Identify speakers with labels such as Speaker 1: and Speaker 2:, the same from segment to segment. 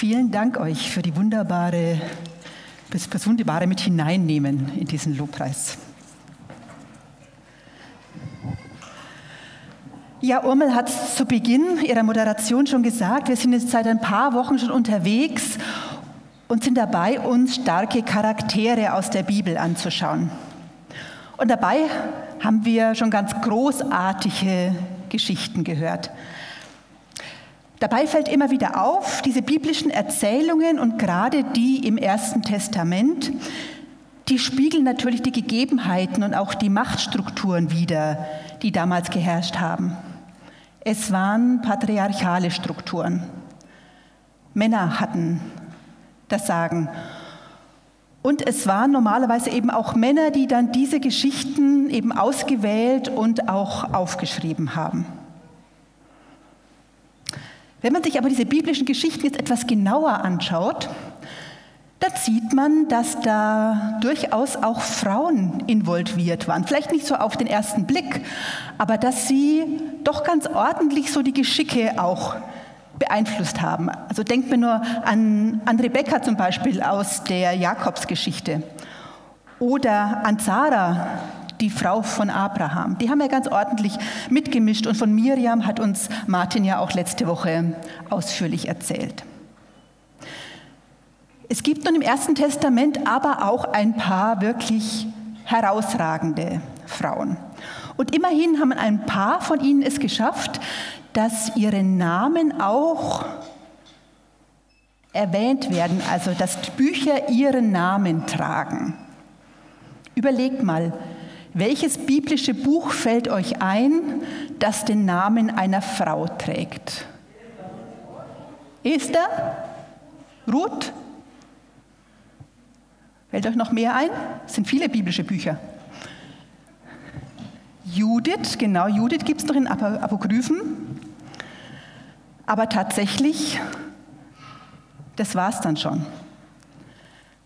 Speaker 1: Vielen Dank euch für die wunderbare, das, das wunderbare mit hineinnehmen in diesen Lobpreis. Ja, Urmel hat es zu Beginn ihrer Moderation schon gesagt. Wir sind jetzt seit ein paar Wochen schon unterwegs und sind dabei, uns starke Charaktere aus der Bibel anzuschauen. Und dabei haben wir schon ganz großartige Geschichten gehört. Dabei fällt immer wieder auf, diese biblischen Erzählungen und gerade die im Ersten Testament, die spiegeln natürlich die Gegebenheiten und auch die Machtstrukturen wider, die damals geherrscht haben. Es waren patriarchale Strukturen. Männer hatten das Sagen. Und es waren normalerweise eben auch Männer, die dann diese Geschichten eben ausgewählt und auch aufgeschrieben haben. Wenn man sich aber diese biblischen Geschichten jetzt etwas genauer anschaut, dann sieht man, dass da durchaus auch Frauen involviert waren. Vielleicht nicht so auf den ersten Blick, aber dass sie doch ganz ordentlich so die Geschicke auch beeinflusst haben. Also denkt mir nur an, an Rebekka zum Beispiel aus der Jakobsgeschichte oder an Sarah, die Frau von Abraham. Die haben ja ganz ordentlich mitgemischt und von Miriam hat uns Martin ja auch letzte Woche ausführlich erzählt. Es gibt nun im Ersten Testament aber auch ein paar wirklich herausragende Frauen. Und immerhin haben ein paar von ihnen es geschafft, dass ihre Namen auch erwähnt werden, also dass Bücher ihren Namen tragen. Überlegt mal, welches biblische Buch fällt euch ein, das den Namen einer Frau trägt? Esther? Ruth? Fällt euch noch mehr ein? Es sind viele biblische Bücher. Judith, genau, Judith gibt es noch in Apokryphen. Aber tatsächlich, das war es dann schon.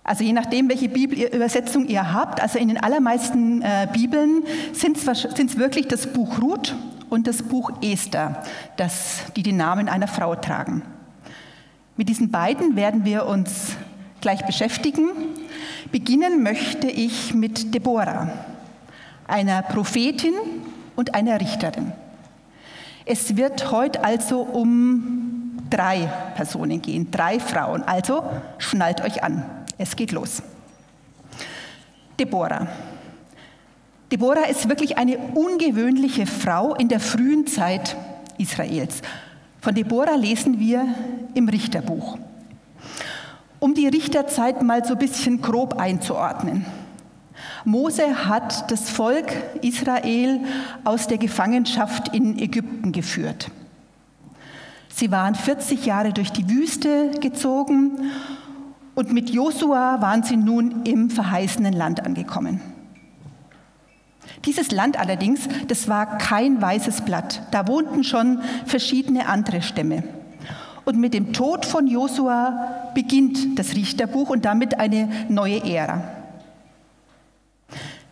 Speaker 1: Also je nachdem, welche Bibelübersetzung ihr habt, also in den allermeisten äh, Bibeln sind es wirklich das Buch Ruth und das Buch Esther, das, die den Namen einer Frau tragen. Mit diesen beiden werden wir uns gleich beschäftigen. Beginnen möchte ich mit Deborah, einer Prophetin und einer Richterin. Es wird heute also um drei Personen gehen, drei Frauen. Also schnallt euch an. Es geht los. Deborah. Deborah ist wirklich eine ungewöhnliche Frau in der frühen Zeit Israels. Von Deborah lesen wir im Richterbuch. Um die Richterzeit mal so ein bisschen grob einzuordnen. Mose hat das Volk Israel aus der Gefangenschaft in Ägypten geführt. Sie waren 40 Jahre durch die Wüste gezogen und mit Josua waren sie nun im verheißenen Land angekommen. Dieses Land allerdings, das war kein weißes Blatt. Da wohnten schon verschiedene andere Stämme. Und mit dem Tod von Josua beginnt das Richterbuch und damit eine neue Ära.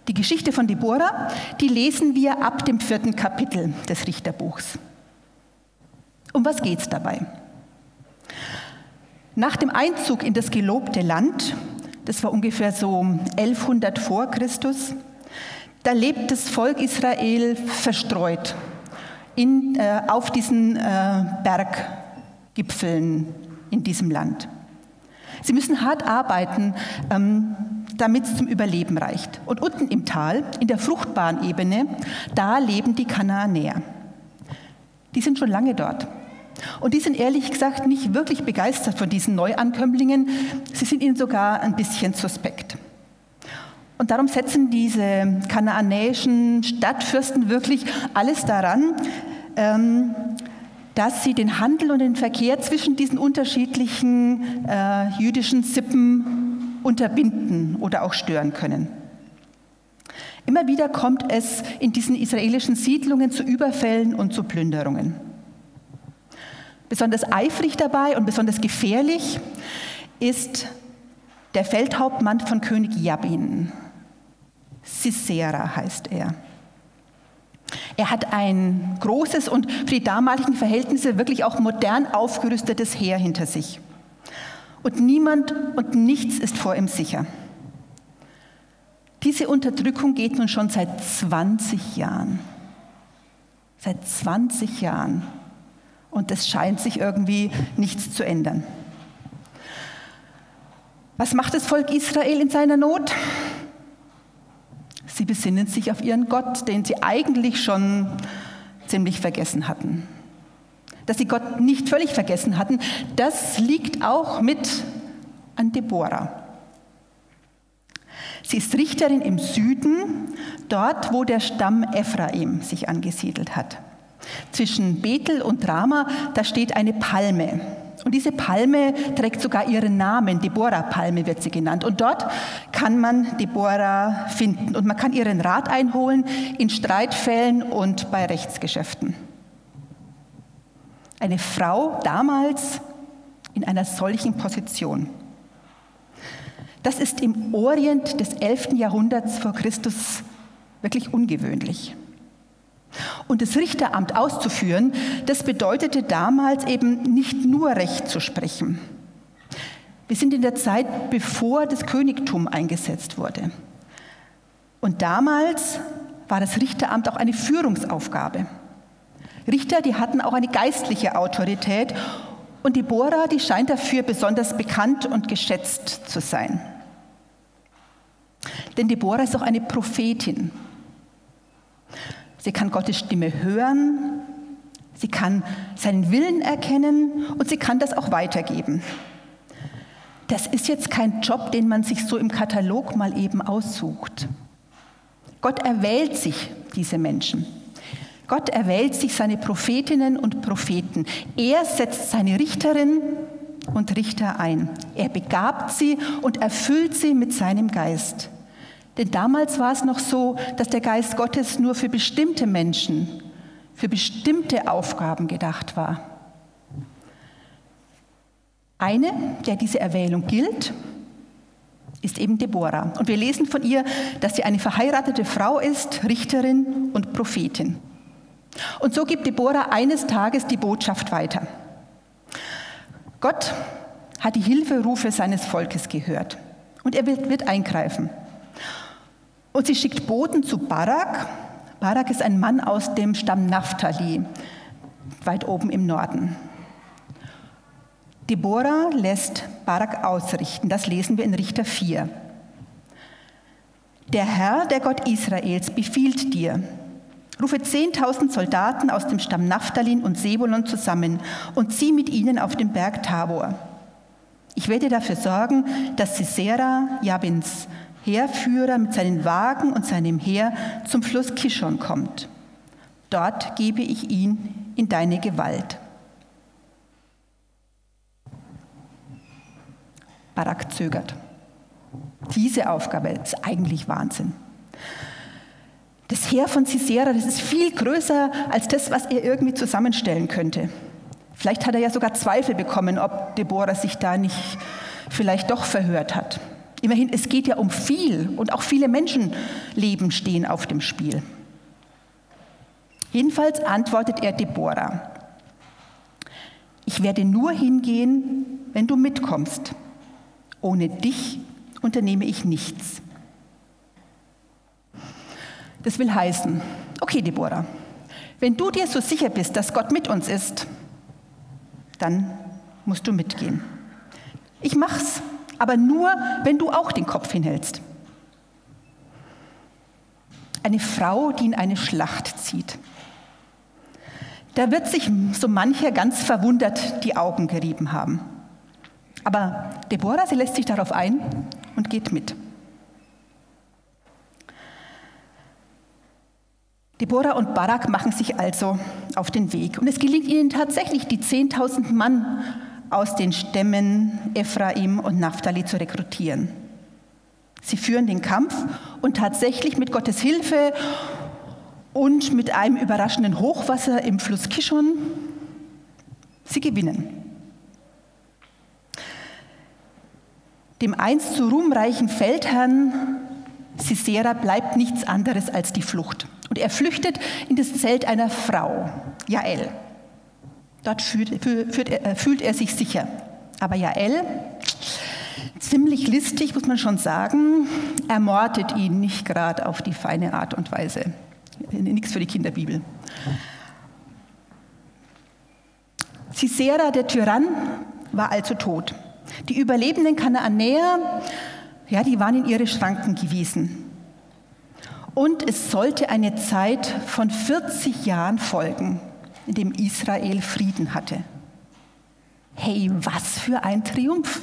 Speaker 1: Die Geschichte von Deborah, die lesen wir ab dem vierten Kapitel des Richterbuchs. Um was geht es dabei? Nach dem Einzug in das gelobte Land, das war ungefähr so 1100 vor Christus, da lebt das Volk Israel verstreut in, äh, auf diesen äh, Berggipfeln in diesem Land. Sie müssen hart arbeiten, ähm, damit es zum Überleben reicht. Und unten im Tal, in der fruchtbaren Ebene, da leben die Kanaanäer. Die sind schon lange dort. Und die sind ehrlich gesagt nicht wirklich begeistert von diesen Neuankömmlingen. Sie sind ihnen sogar ein bisschen suspekt. Und darum setzen diese kanaanäischen Stadtfürsten wirklich alles daran, ähm, dass sie den Handel und den Verkehr zwischen diesen unterschiedlichen äh, jüdischen Sippen unterbinden oder auch stören können. Immer wieder kommt es in diesen israelischen Siedlungen zu Überfällen und zu Plünderungen. Besonders eifrig dabei und besonders gefährlich ist der Feldhauptmann von König Jabin. Sisera heißt er. Er hat ein großes und für die damaligen Verhältnisse wirklich auch modern aufgerüstetes Heer hinter sich. Und niemand und nichts ist vor ihm sicher. Diese Unterdrückung geht nun schon seit 20 Jahren. Seit 20 Jahren. Und es scheint sich irgendwie nichts zu ändern. Was macht das Volk Israel in seiner Not? Sie besinnen sich auf ihren Gott, den sie eigentlich schon ziemlich vergessen hatten. Dass sie Gott nicht völlig vergessen hatten, das liegt auch mit an Deborah. Sie ist Richterin im Süden, dort, wo der Stamm Ephraim sich angesiedelt hat. Zwischen Bethel und Rama, da steht eine Palme. Und diese Palme trägt sogar ihren Namen, Deborah-Palme wird sie genannt. Und dort kann man Deborah finden und man kann ihren Rat einholen in Streitfällen und bei Rechtsgeschäften. Eine Frau damals in einer solchen Position. Das ist im Orient des 11. Jahrhunderts vor Christus wirklich ungewöhnlich. Und das Richteramt auszuführen, das bedeutete damals eben nicht nur Recht zu sprechen. Wir sind in der Zeit, bevor das Königtum eingesetzt wurde. Und damals war das Richteramt auch eine Führungsaufgabe. Richter, die hatten auch eine geistliche Autorität und Deborah, die scheint dafür besonders bekannt und geschätzt zu sein. Denn Deborah ist auch eine Prophetin. Sie kann Gottes Stimme hören, sie kann seinen Willen erkennen und sie kann das auch weitergeben. Das ist jetzt kein Job, den man sich so im Katalog mal eben aussucht. Gott erwählt sich diese Menschen. Gott erwählt sich seine Prophetinnen und Propheten. Er setzt seine Richterinnen und Richter ein. Er begabt sie und erfüllt sie mit seinem Geist. Denn damals war es noch so, dass der Geist Gottes nur für bestimmte Menschen, für bestimmte Aufgaben gedacht war. Eine, der diese Erwählung gilt, ist eben Deborah. Und wir lesen von ihr, dass sie eine verheiratete Frau ist, Richterin und Prophetin. Und so gibt Deborah eines Tages die Botschaft weiter. Gott hat die Hilferufe seines Volkes gehört und er wird, eingreifen. Und sie schickt Boten zu Barak. Barak ist ein Mann aus dem Stamm Naphtali, weit oben im Norden. Deborah lässt Barak ausrichten. Das lesen wir in Richter 4. Der Herr, der Gott Israels, befiehlt dir, rufe 10.000 Soldaten aus dem Stamm Naphthalin und Sebulon zusammen und zieh mit ihnen auf den Berg Tabor. Ich werde dafür sorgen, dass Sisera, Jabins Heerführer mit seinen Wagen und seinem Heer zum Fluss Kishon kommt. Dort gebe ich ihn in deine Gewalt. Barak zögert. Diese Aufgabe ist eigentlich Wahnsinn. Das Heer von Sisera, das ist viel größer als das, was er irgendwie zusammenstellen könnte. Vielleicht hat er ja sogar Zweifel bekommen, ob Deborah sich da nicht vielleicht doch verhört hat. Immerhin, es geht ja um viel und auch viele Menschenleben stehen auf dem Spiel. Jedenfalls antwortet er Deborah, ich werde nur hingehen, wenn du mitkommst. Ohne dich unternehme ich nichts. Das will heißen, okay Deborah, wenn du dir so sicher bist, dass Gott mit uns ist, dann musst du mitgehen. Ich mach's, aber nur, wenn du auch den Kopf hinhältst. Eine Frau, die in eine Schlacht zieht. Da wird sich so mancher ganz verwundert die Augen gerieben haben. Aber Deborah, sie lässt sich darauf ein und geht mit. Deborah und Barak machen sich also auf den Weg. Und es gelingt ihnen tatsächlich, die 10.000 Mann aus den Stämmen Ephraim und Naphtali zu rekrutieren. Sie führen den Kampf und tatsächlich mit Gottes Hilfe und mit einem überraschenden Hochwasser im Fluss Kishon, sie gewinnen. Dem einst so ruhmreichen Feldherrn Sisera bleibt nichts anderes als die Flucht. Und er flüchtet in das Zelt einer Frau, Jael. Dort fühlt, fühlt, er, fühlt er sich sicher. Aber Jael, ziemlich listig, muss man schon sagen, ermordet ihn nicht gerade auf die feine Art und Weise. Nichts für die Kinderbibel. Sisera, der Tyrann, war also tot. Die überlebenden Kanaanäer, ja, die waren in ihre Schranken gewiesen. Und es sollte eine Zeit von 40 Jahren folgen, in dem Israel Frieden hatte. Hey, was für ein Triumph!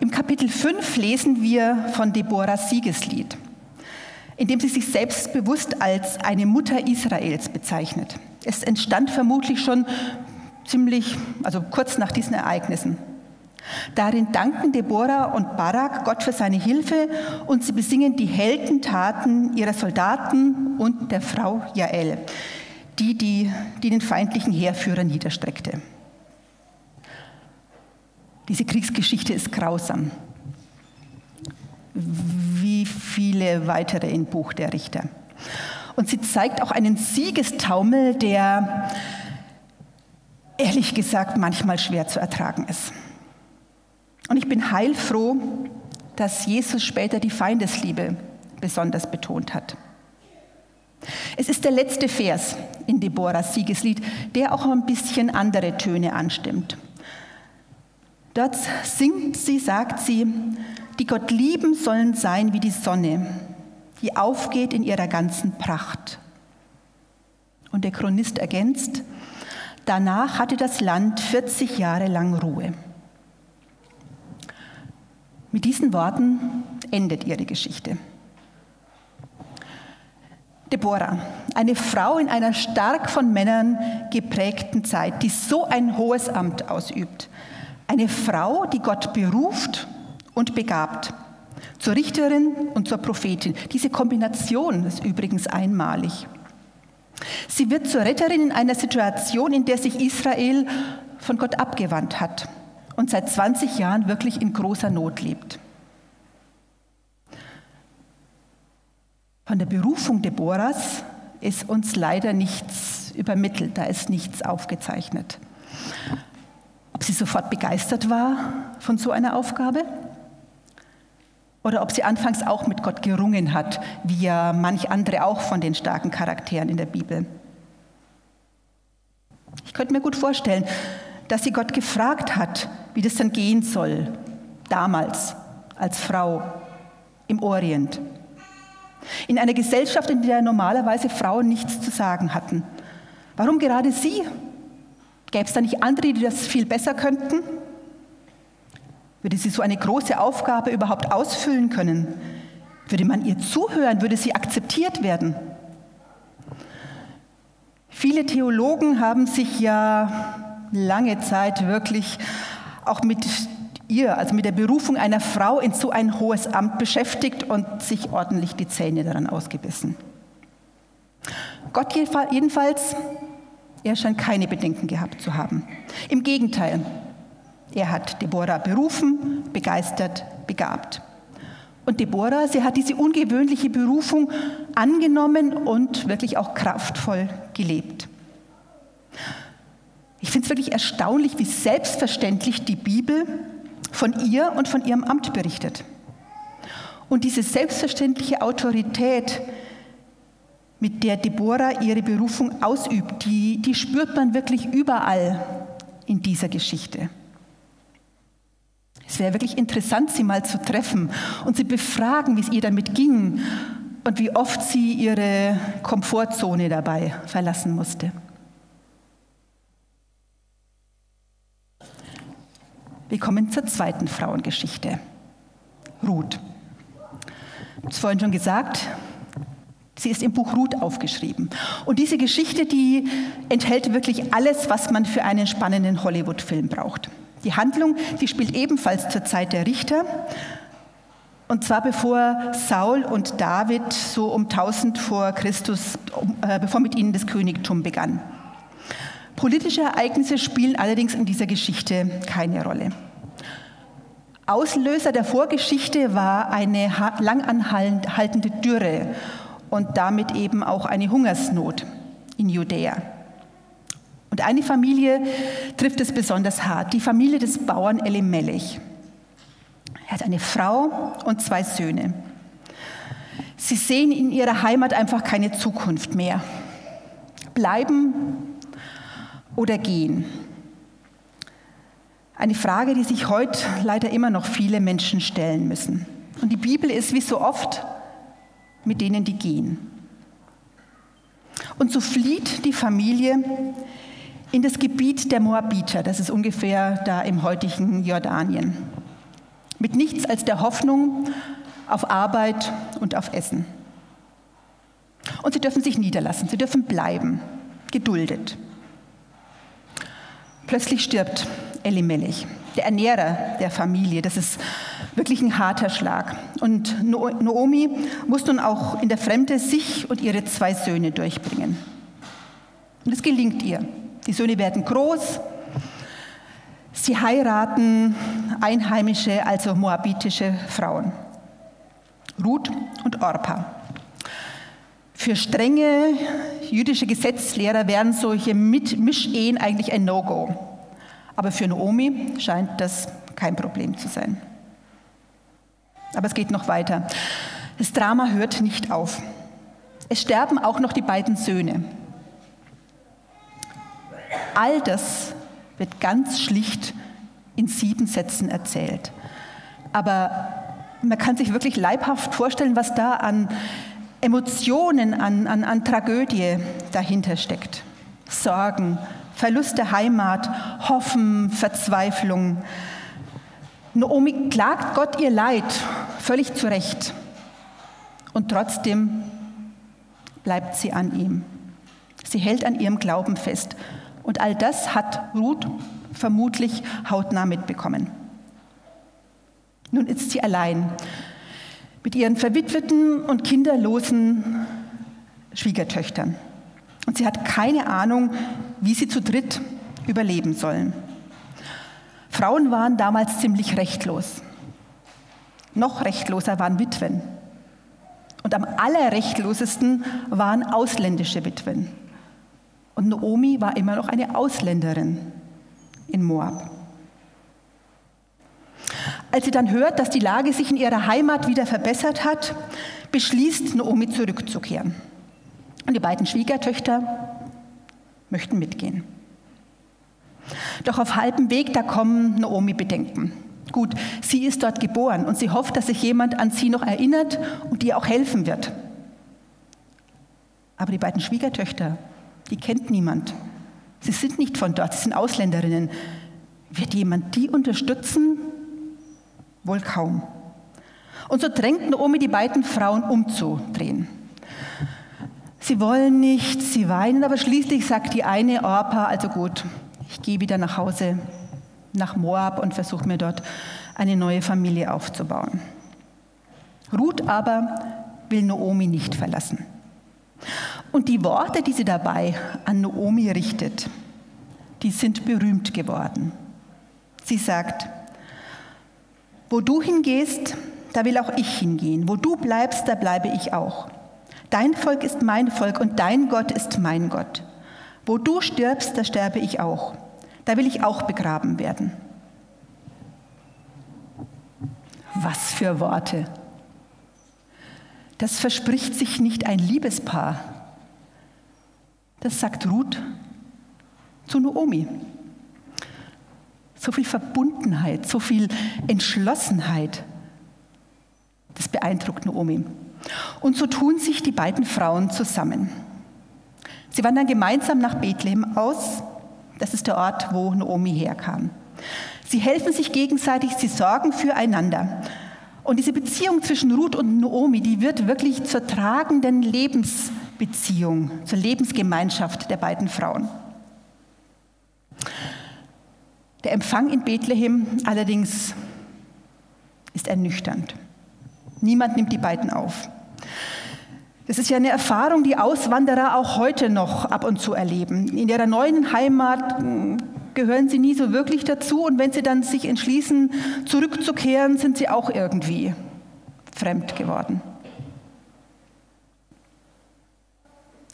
Speaker 1: Im Kapitel 5 lesen wir von Deborahs Siegeslied, in dem sie sich selbstbewusst als eine Mutter Israels bezeichnet. Es entstand vermutlich schon ziemlich, also kurz nach diesen Ereignissen. Darin danken Deborah und Barak Gott für seine Hilfe und sie besingen die Heldentaten ihrer Soldaten und der Frau Jael, die, die, die den feindlichen Heerführer niederstreckte. Diese Kriegsgeschichte ist grausam. Wie viele weitere im Buch der Richter. Und sie zeigt auch einen Siegestaumel, der ehrlich gesagt manchmal schwer zu ertragen ist. Und ich bin heilfroh, dass Jesus später die Feindesliebe besonders betont hat. Es ist der letzte Vers in Deborahs Siegeslied, der auch ein bisschen andere Töne anstimmt. Dort singt sie, sagt sie, die Gott lieben sollen sein wie die Sonne, die aufgeht in ihrer ganzen Pracht. Und der Chronist ergänzt, danach hatte das Land 40 Jahre lang Ruhe. Mit diesen Worten endet ihre Geschichte. Deborah, eine Frau in einer stark von Männern geprägten Zeit, die so ein hohes Amt ausübt. Eine Frau, die Gott beruft und begabt. Zur Richterin und zur Prophetin. Diese Kombination ist übrigens einmalig. Sie wird zur Retterin in einer Situation, in der sich Israel von Gott abgewandt hat und seit 20 Jahren wirklich in großer Not lebt. Von der Berufung Deborahs ist uns leider nichts übermittelt, da ist nichts aufgezeichnet. Ob sie sofort begeistert war von so einer Aufgabe oder ob sie anfangs auch mit Gott gerungen hat, wie ja manch andere auch von den starken Charakteren in der Bibel. Ich könnte mir gut vorstellen, dass sie Gott gefragt hat, wie das dann gehen soll, damals als Frau im Orient. In einer Gesellschaft, in der normalerweise Frauen nichts zu sagen hatten. Warum gerade sie? Gäbe es da nicht andere, die das viel besser könnten? Würde sie so eine große Aufgabe überhaupt ausfüllen können? Würde man ihr zuhören? Würde sie akzeptiert werden? Viele Theologen haben sich ja lange Zeit wirklich auch mit ihr, also mit der Berufung einer Frau in so ein hohes Amt beschäftigt und sich ordentlich die Zähne daran ausgebissen. Gott jedenfalls, er scheint keine Bedenken gehabt zu haben. Im Gegenteil, er hat Deborah berufen, begeistert, begabt. Und Deborah, sie hat diese ungewöhnliche Berufung angenommen und wirklich auch kraftvoll gelebt. Ich finde es wirklich erstaunlich, wie selbstverständlich die Bibel von ihr und von ihrem Amt berichtet. Und diese selbstverständliche Autorität, mit der Deborah ihre Berufung ausübt, die, die spürt man wirklich überall in dieser Geschichte. Es wäre wirklich interessant, sie mal zu treffen und sie befragen, wie es ihr damit ging und wie oft sie ihre Komfortzone dabei verlassen musste. Wir kommen zur zweiten Frauengeschichte. Ruth. Ich habe es vorhin schon gesagt, sie ist im Buch Ruth aufgeschrieben. Und diese Geschichte, die enthält wirklich alles, was man für einen spannenden Hollywood-Film braucht. Die Handlung, die spielt ebenfalls zur Zeit der Richter. Und zwar bevor Saul und David so um 1000 vor Christus, äh, bevor mit ihnen das Königtum begann. Politische Ereignisse spielen allerdings in dieser Geschichte keine Rolle. Auslöser der Vorgeschichte war eine langanhaltende Dürre und damit eben auch eine Hungersnot in Judäa. Und eine Familie trifft es besonders hart, die Familie des Bauern Elimelech. Er hat eine Frau und zwei Söhne. Sie sehen in ihrer Heimat einfach keine Zukunft mehr. Bleiben oder gehen? Eine Frage, die sich heute leider immer noch viele Menschen stellen müssen. Und die Bibel ist wie so oft mit denen, die gehen. Und so flieht die Familie in das Gebiet der Moabiter, das ist ungefähr da im heutigen Jordanien, mit nichts als der Hoffnung auf Arbeit und auf Essen. Und sie dürfen sich niederlassen, sie dürfen bleiben, geduldet. Plötzlich stirbt Elimelech, der Ernährer der Familie. Das ist wirklich ein harter Schlag. Und Noomi muss nun auch in der Fremde sich und ihre zwei Söhne durchbringen. Und es gelingt ihr. Die Söhne werden groß. Sie heiraten einheimische, also moabitische Frauen. Ruth und Orpa. Für strenge jüdische Gesetzlehrer wären solche Mischehen eigentlich ein No-Go. Aber für Naomi scheint das kein Problem zu sein. Aber es geht noch weiter. Das Drama hört nicht auf. Es sterben auch noch die beiden Söhne. All das wird ganz schlicht in sieben Sätzen erzählt. Aber man kann sich wirklich leibhaft vorstellen, was da an Emotionen, an, an, an Tragödie dahinter steckt. Sorgen, Verlust der Heimat, Hoffen, Verzweiflung. Naomi klagt Gott ihr Leid, völlig zu Recht. Und trotzdem bleibt sie an ihm. Sie hält an ihrem Glauben fest. Und all das hat Ruth vermutlich hautnah mitbekommen. Nun ist sie allein mit ihren verwitweten und kinderlosen Schwiegertöchtern. Und sie hat keine Ahnung, wie sie zu dritt überleben sollen. Frauen waren damals ziemlich rechtlos. Noch rechtloser waren Witwen. Und am allerrechtlosesten waren ausländische Witwen. Und Naomi war immer noch eine Ausländerin in Moab. Als sie dann hört, dass die Lage sich in ihrer Heimat wieder verbessert hat, beschließt Naomi zurückzukehren. Und die beiden Schwiegertöchter möchten mitgehen. Doch auf halbem Weg, da kommen Naomi Bedenken. Gut, sie ist dort geboren und sie hofft, dass sich jemand an sie noch erinnert und ihr auch helfen wird. Aber die beiden Schwiegertöchter, die kennt niemand. Sie sind nicht von dort, sie sind Ausländerinnen. Wird jemand die unterstützen? Wohl kaum. Und so drängt Naomi die beiden Frauen umzudrehen. Sie wollen nicht, sie weinen, aber schließlich sagt die eine Orpa, also gut, ich gehe wieder nach Hause, nach Moab und versuche mir dort eine neue Familie aufzubauen. Ruth aber will Naomi nicht verlassen. Und die Worte, die sie dabei an Naomi richtet, die sind berühmt geworden. Sie sagt, wo du hingehst, da will auch ich hingehen. Wo du bleibst, da bleibe ich auch. Dein Volk ist mein Volk und dein Gott ist mein Gott. Wo du stirbst, da sterbe ich auch. Da will ich auch begraben werden. Was für Worte. Das verspricht sich nicht ein Liebespaar. Das sagt Ruth zu Naomi so viel Verbundenheit, so viel Entschlossenheit. Das beeindruckt Naomi. Und so tun sich die beiden Frauen zusammen. Sie wandern gemeinsam nach Bethlehem aus. Das ist der Ort, wo Naomi herkam. Sie helfen sich gegenseitig, sie sorgen füreinander. Und diese Beziehung zwischen Ruth und Naomi, die wird wirklich zur tragenden Lebensbeziehung, zur Lebensgemeinschaft der beiden Frauen. Der Empfang in Bethlehem allerdings ist ernüchternd. Niemand nimmt die beiden auf. Das ist ja eine Erfahrung, die Auswanderer auch heute noch ab und zu erleben. In ihrer neuen Heimat hm, gehören sie nie so wirklich dazu und wenn sie dann sich entschließen, zurückzukehren, sind sie auch irgendwie fremd geworden.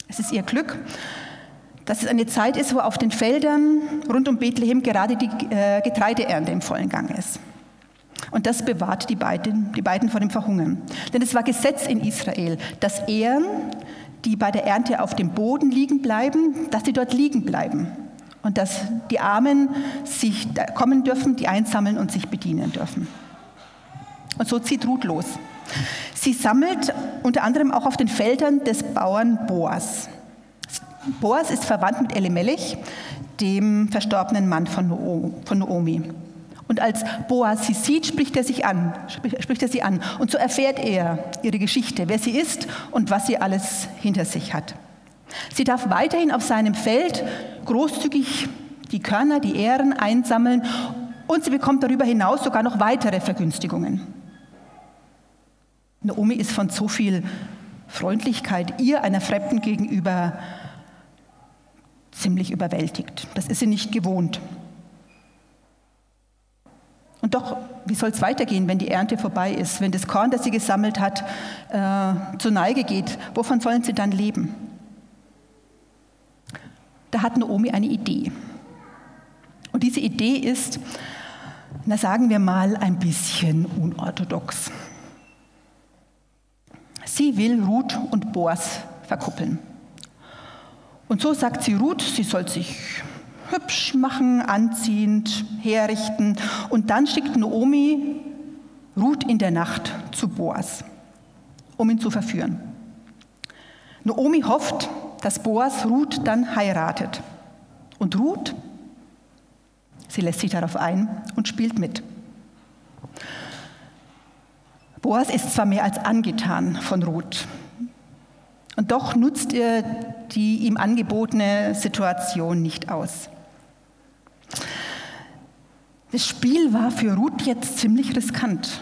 Speaker 1: Es ist ihr Glück, dass es eine Zeit ist, wo auf den Feldern rund um Bethlehem gerade die äh, Getreideernte im vollen Gang ist. Und das bewahrt die beiden, die beiden vor dem Verhungern. Denn es war Gesetz in Israel, dass Ehren, die bei der Ernte auf dem Boden liegen bleiben, dass sie dort liegen bleiben. Und dass die Armen sich kommen dürfen, die einsammeln und sich bedienen dürfen. Und so zieht Ruth los. Sie sammelt unter anderem auch auf den Feldern des Bauern Boas. Boas ist verwandt mit Elimelech, dem verstorbenen Mann von Noomi. Und als Boas sie sieht, spricht er, sich an, spricht er sie an. Und so erfährt er ihre Geschichte, wer sie ist und was sie alles hinter sich hat. Sie darf weiterhin auf seinem Feld großzügig die Körner, die Ähren einsammeln und sie bekommt darüber hinaus sogar noch weitere Vergünstigungen. Naomi ist von so viel Freundlichkeit ihr, einer Fremden gegenüber, ziemlich überwältigt. Das ist sie nicht gewohnt. Und doch, wie soll es weitergehen, wenn die Ernte vorbei ist, wenn das Korn, das sie gesammelt hat, äh, zur Neige geht? Wovon sollen sie dann leben? Da hat Naomi eine Idee. Und diese Idee ist, na sagen wir mal, ein bisschen unorthodox. Sie will Ruth und Boas verkuppeln. Und so sagt sie Ruth, sie soll sich hübsch machen, anziehend, herrichten. Und dann schickt Naomi Ruth in der Nacht zu Boas, um ihn zu verführen. Naomi hofft, dass Boas Ruth dann heiratet. Und Ruth, sie lässt sich darauf ein und spielt mit. Boas ist zwar mehr als angetan von Ruth, und doch nutzt er die ihm angebotene Situation nicht aus. Das Spiel war für Ruth jetzt ziemlich riskant.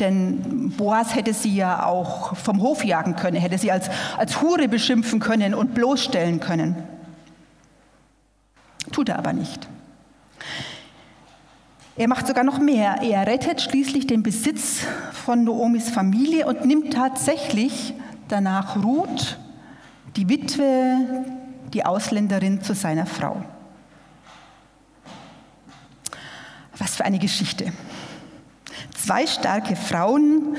Speaker 1: Denn Boas hätte sie ja auch vom Hof jagen können, hätte sie als, als Hure beschimpfen können und bloßstellen können. Tut er aber nicht. Er macht sogar noch mehr. Er rettet schließlich den Besitz von Noomis Familie und nimmt tatsächlich danach Ruth, die Witwe, die Ausländerin, zu seiner Frau. Was für eine Geschichte. Zwei starke Frauen,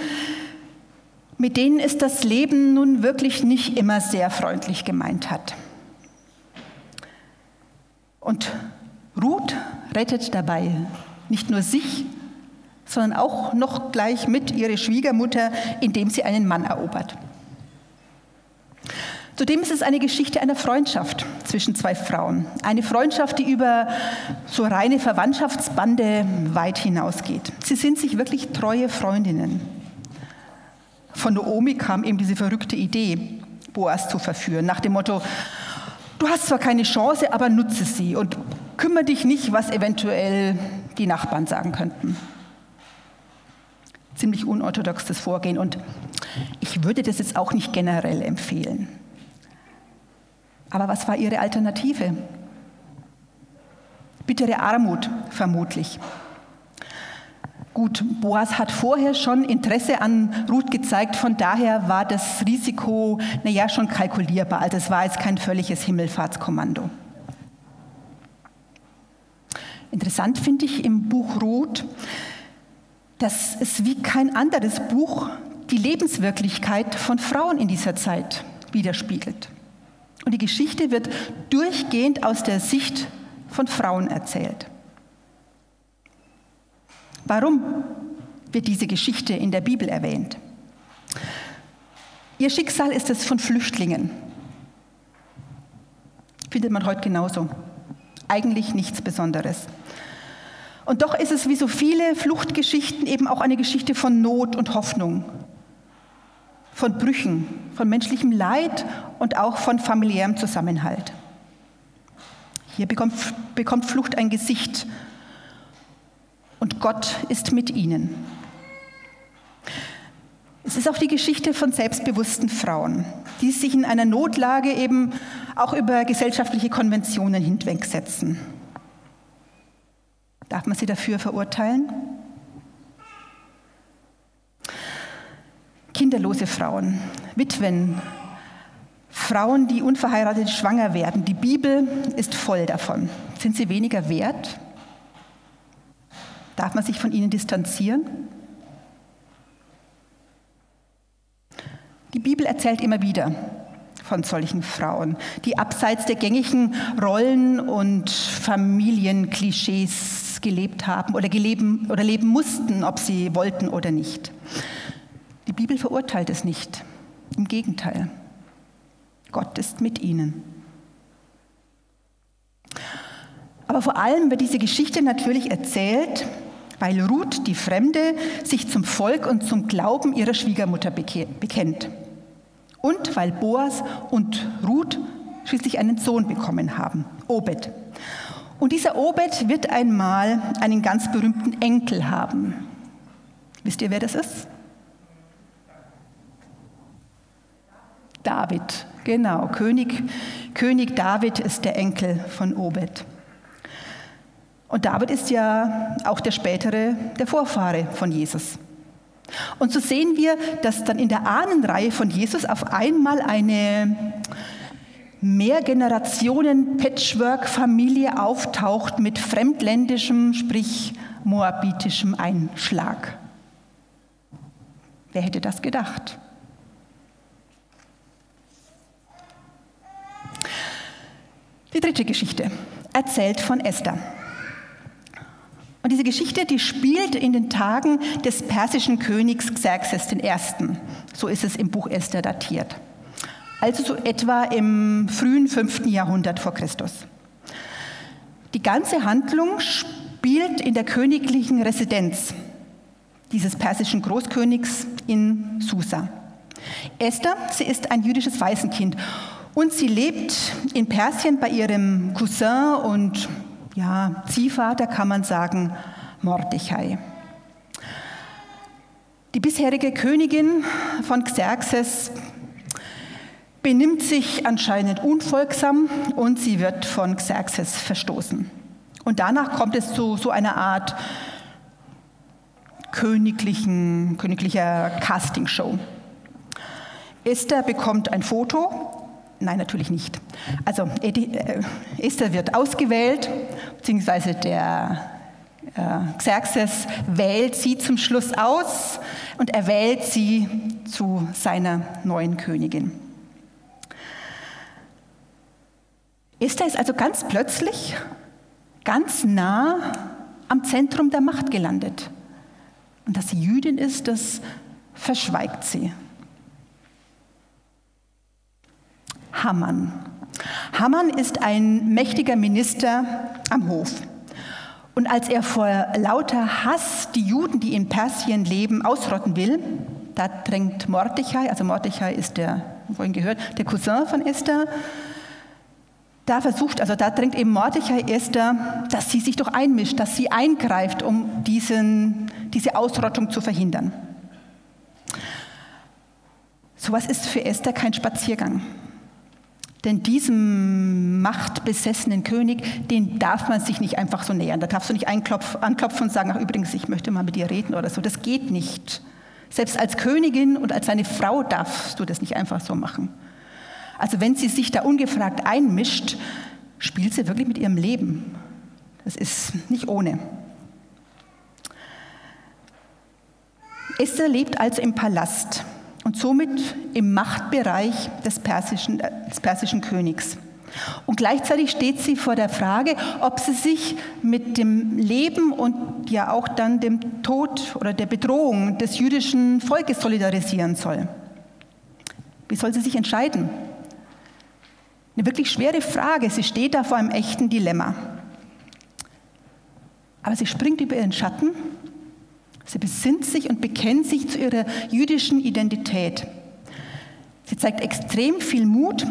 Speaker 1: mit denen es das Leben nun wirklich nicht immer sehr freundlich gemeint hat. Und Ruth rettet dabei nicht nur sich, sondern auch noch gleich mit ihre Schwiegermutter, indem sie einen Mann erobert. Zudem ist es eine Geschichte einer Freundschaft zwischen zwei Frauen. Eine Freundschaft, die über so reine Verwandtschaftsbande weit hinausgeht. Sie sind sich wirklich treue Freundinnen. Von Naomi kam eben diese verrückte Idee, Boas zu verführen, nach dem Motto, du hast zwar keine Chance, aber nutze sie und kümmere dich nicht, was eventuell die Nachbarn sagen könnten. Ziemlich unorthodoxes Vorgehen und ich würde das jetzt auch nicht generell empfehlen. Aber was war ihre Alternative? Bittere Armut vermutlich. Gut, Boas hat vorher schon Interesse an Ruth gezeigt, von daher war das Risiko, naja, schon kalkulierbar. Also es war jetzt kein völliges Himmelfahrtskommando. Interessant finde ich im Buch Ruth, dass es wie kein anderes Buch die Lebenswirklichkeit von Frauen in dieser Zeit widerspiegelt. Und die Geschichte wird durchgehend aus der Sicht von Frauen erzählt. Warum wird diese Geschichte in der Bibel erwähnt? Ihr Schicksal ist es von Flüchtlingen. Findet man heute genauso. Eigentlich nichts Besonderes. Und doch ist es wie so viele Fluchtgeschichten eben auch eine Geschichte von Not und Hoffnung, von Brüchen, von menschlichem Leid und auch von familiärem Zusammenhalt. Hier bekommt, bekommt Flucht ein Gesicht und Gott ist mit ihnen. Es ist auch die Geschichte von selbstbewussten Frauen, die sich in einer Notlage eben auch über gesellschaftliche Konventionen hinwegsetzen. Darf man sie dafür verurteilen? Kinderlose Frauen, Witwen, Frauen, die unverheiratet schwanger werden. Die Bibel ist voll davon. Sind sie weniger wert? Darf man sich von ihnen distanzieren? Die Bibel erzählt immer wieder von solchen Frauen, die abseits der gängigen Rollen und Familienklischees gelebt haben oder, geleben, oder leben mussten, ob sie wollten oder nicht. Die Bibel verurteilt es nicht. Im Gegenteil. Gott ist mit ihnen. Aber vor allem wird diese Geschichte natürlich erzählt, weil Ruth, die Fremde, sich zum Volk und zum Glauben ihrer Schwiegermutter bekennt. Und weil Boas und Ruth schließlich einen Sohn bekommen haben, Obed. Und dieser Obed wird einmal einen ganz berühmten Enkel haben. Wisst ihr, wer das ist? David, genau. König, König David ist der Enkel von Obed. Und David ist ja auch der spätere, der Vorfahre von Jesus. Und so sehen wir, dass dann in der Ahnenreihe von Jesus auf einmal eine Mehrgenerationen-Patchwork-Familie auftaucht mit fremdländischem, sprich moabitischem Einschlag. Wer hätte das gedacht? Die dritte Geschichte erzählt von Esther. Und diese Geschichte, die spielt in den Tagen des persischen Königs Xerxes I. So ist es im Buch Esther datiert. Also so etwa im frühen 5. Jahrhundert vor Christus. Die ganze Handlung spielt in der königlichen Residenz dieses persischen Großkönigs in Susa. Esther, sie ist ein jüdisches Waisenkind und sie lebt in Persien bei ihrem Cousin und ja, Ziehvater, kann man sagen, Mordechai. Die bisherige Königin von Xerxes benimmt sich anscheinend unfolgsam und sie wird von Xerxes verstoßen. Und danach kommt es zu so einer Art königlichen, königlicher Castingshow. Esther bekommt ein Foto Nein, natürlich nicht. Also äh, Esther wird ausgewählt, beziehungsweise der äh, Xerxes wählt sie zum Schluss aus und er wählt sie zu seiner neuen Königin. Esther ist also ganz plötzlich ganz nah am Zentrum der Macht gelandet. Und dass sie Jüdin ist, das verschweigt sie. Hammann. Hammann ist ein mächtiger Minister am Hof. Und als er vor lauter Hass die Juden, die in Persien leben, ausrotten will, da drängt Mordechai, also Mordechai ist der, vorhin gehört, der Cousin von Esther, da versucht, also da drängt eben Mordechai Esther, dass sie sich doch einmischt, dass sie eingreift, um diesen, diese Ausrottung zu verhindern. Sowas ist für Esther kein Spaziergang. Denn diesem machtbesessenen König, den darf man sich nicht einfach so nähern. Da darfst du nicht anklopfen und sagen, ach übrigens, ich möchte mal mit dir reden oder so. Das geht nicht. Selbst als Königin und als seine Frau darfst du das nicht einfach so machen. Also wenn sie sich da ungefragt einmischt, spielt sie wirklich mit ihrem Leben. Das ist nicht ohne. Esther lebt also im Palast und somit im Machtbereich des persischen, des persischen Königs. Und gleichzeitig steht sie vor der Frage, ob sie sich mit dem Leben und ja auch dann dem Tod oder der Bedrohung des jüdischen Volkes solidarisieren soll. Wie soll sie sich entscheiden? Eine wirklich schwere Frage. Sie steht da vor einem echten Dilemma. Aber sie springt über ihren Schatten Sie besinnt sich und bekennt sich zu ihrer jüdischen Identität. Sie zeigt extrem viel Mut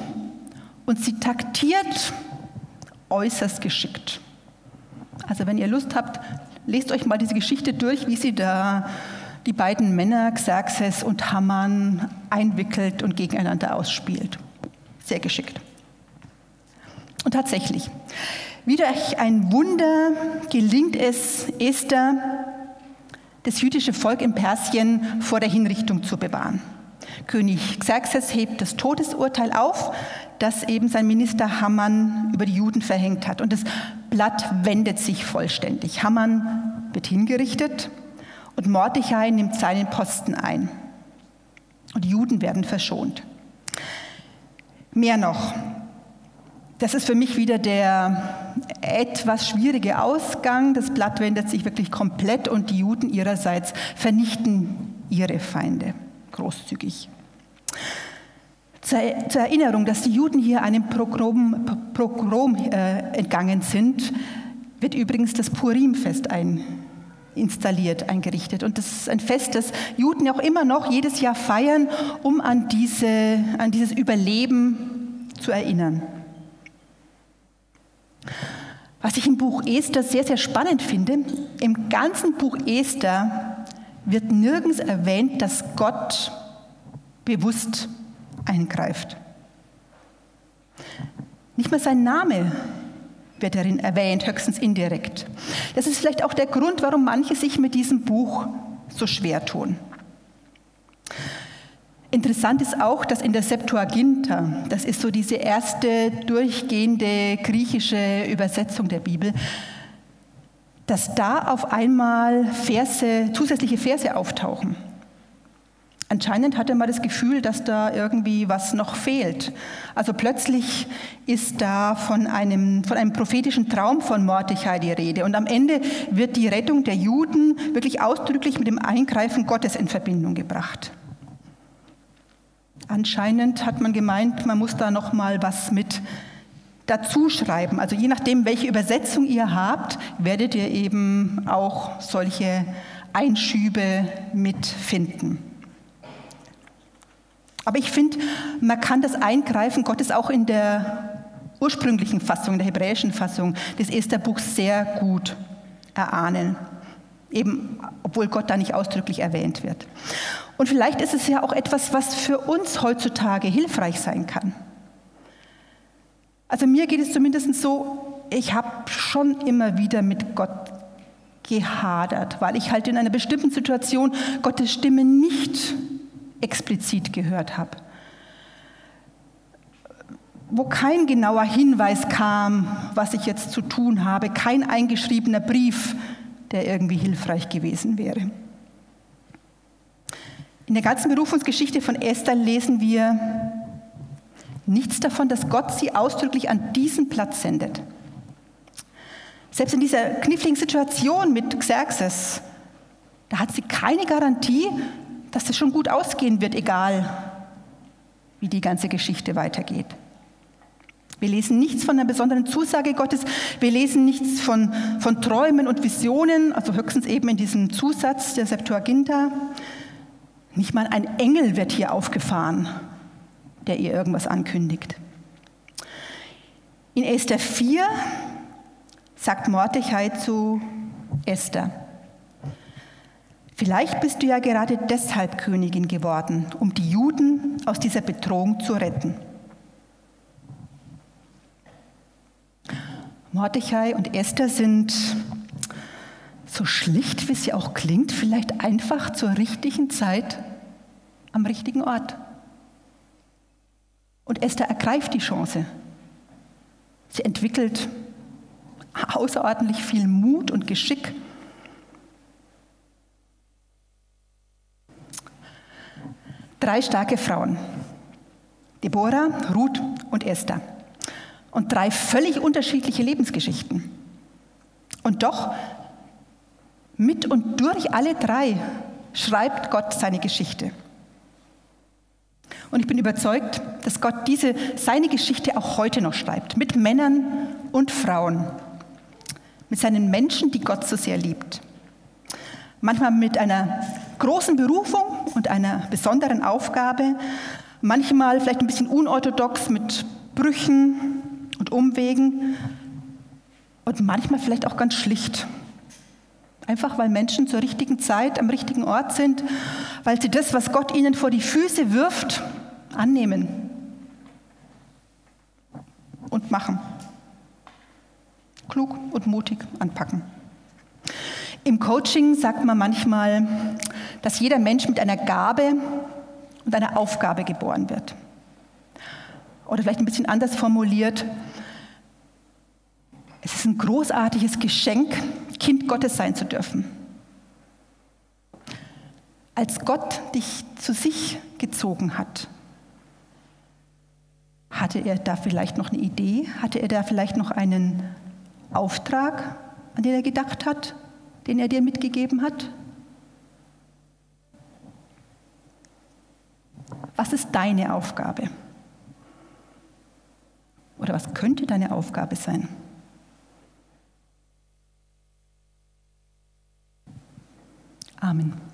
Speaker 1: und sie taktiert äußerst geschickt. Also wenn ihr Lust habt, lest euch mal diese Geschichte durch, wie sie da die beiden Männer Xerxes und Haman einwickelt und gegeneinander ausspielt. Sehr geschickt. Und tatsächlich, wie durch ein Wunder gelingt es Esther, das jüdische Volk in Persien vor der Hinrichtung zu bewahren. König Xerxes hebt das Todesurteil auf, das eben sein Minister Hamman über die Juden verhängt hat. Und das Blatt wendet sich vollständig. Hamman wird hingerichtet und Mordechai nimmt seinen Posten ein. Und die Juden werden verschont. Mehr noch, das ist für mich wieder der etwas schwierige Ausgang. Das Blatt wendet sich wirklich komplett und die Juden ihrerseits vernichten ihre Feinde großzügig. Zur, Erinnerung, dass die Juden hier einem Pogrom, Pogrom äh, entgangen sind, wird übrigens das Purimfest ein, installiert, eingerichtet. Und das ist ein Fest, das Juden auch immer noch jedes Jahr feiern, um an, diese, an dieses Überleben zu erinnern. Was ich im Buch Esther sehr, sehr spannend finde, im ganzen Buch Esther wird nirgends erwähnt, dass Gott bewusst eingreift. Nicht mal sein Name wird darin erwähnt, höchstens indirekt. Das ist vielleicht auch der Grund, warum manche sich mit diesem Buch so schwer tun. Interessant ist auch, dass in der Septuaginta, das ist so diese erste durchgehende griechische Übersetzung der Bibel, dass da auf einmal Verse, zusätzliche Verse auftauchen. Anscheinend hatte man das Gefühl, dass da irgendwie was noch fehlt. Also plötzlich ist da von einem, von einem prophetischen Traum von Mordechai die Rede. Und am Ende wird die Rettung der Juden wirklich ausdrücklich mit dem Eingreifen Gottes in Verbindung gebracht. Anscheinend hat man gemeint, man muss da noch mal was mit dazu schreiben. Also je nachdem, welche Übersetzung ihr habt, werdet ihr eben auch solche Einschübe mitfinden. Aber ich finde, man kann das Eingreifen Gottes auch in der ursprünglichen Fassung, der hebräischen Fassung des Estherbuchs sehr gut erahnen. Eben, obwohl Gott da nicht ausdrücklich erwähnt wird. Und vielleicht ist es ja auch etwas, was für uns heutzutage hilfreich sein kann. Also mir geht es zumindest so, ich habe schon immer wieder mit Gott gehadert, weil ich halt in einer bestimmten Situation Gottes Stimme nicht explizit gehört habe. Wo kein genauer Hinweis kam, was ich jetzt zu tun habe, kein eingeschriebener Brief, der irgendwie hilfreich gewesen wäre. In der ganzen Berufungsgeschichte von Esther lesen wir nichts davon, dass Gott sie ausdrücklich an diesen Platz sendet. Selbst in dieser kniffligen Situation mit Xerxes, da hat sie keine Garantie, dass das schon gut ausgehen wird, egal wie die ganze Geschichte weitergeht. Wir lesen nichts von einer besonderen Zusage Gottes, wir lesen nichts von, von Träumen und Visionen, also höchstens eben in diesem Zusatz der Septuaginta. Nicht mal ein Engel wird hier aufgefahren, der ihr irgendwas ankündigt. In Esther 4 sagt Mordechai zu Esther, Vielleicht bist du ja gerade deshalb Königin geworden, um die Juden aus dieser Bedrohung zu retten. Mordechai und Esther sind, so schlicht wie sie auch klingt, vielleicht einfach zur richtigen Zeit am richtigen Ort. Und Esther ergreift die Chance. Sie entwickelt außerordentlich viel Mut und Geschick Drei starke Frauen. Deborah, Ruth und Esther. Und drei völlig unterschiedliche Lebensgeschichten. Und doch, mit und durch alle drei schreibt Gott seine Geschichte. Und ich bin überzeugt, dass Gott diese, seine Geschichte auch heute noch schreibt, mit Männern und Frauen, mit seinen Menschen, die Gott so sehr liebt. Manchmal mit einer großen Berufung und einer besonderen Aufgabe, manchmal vielleicht ein bisschen unorthodox mit Brüchen und Umwegen und manchmal vielleicht auch ganz schlicht. Einfach weil Menschen zur richtigen Zeit am richtigen Ort sind, weil sie das, was Gott ihnen vor die Füße wirft, annehmen und machen. Klug und mutig anpacken. Im Coaching sagt man manchmal, dass jeder Mensch mit einer Gabe und einer Aufgabe geboren wird. Oder vielleicht ein bisschen anders formuliert, es ist ein großartiges Geschenk, Kind Gottes sein zu dürfen. Als Gott dich zu sich gezogen hat, hatte er da vielleicht noch eine Idee? Hatte er da vielleicht noch einen Auftrag, an den er gedacht hat, den er dir mitgegeben hat? Was ist deine Aufgabe? Oder was könnte deine Aufgabe sein? Amen.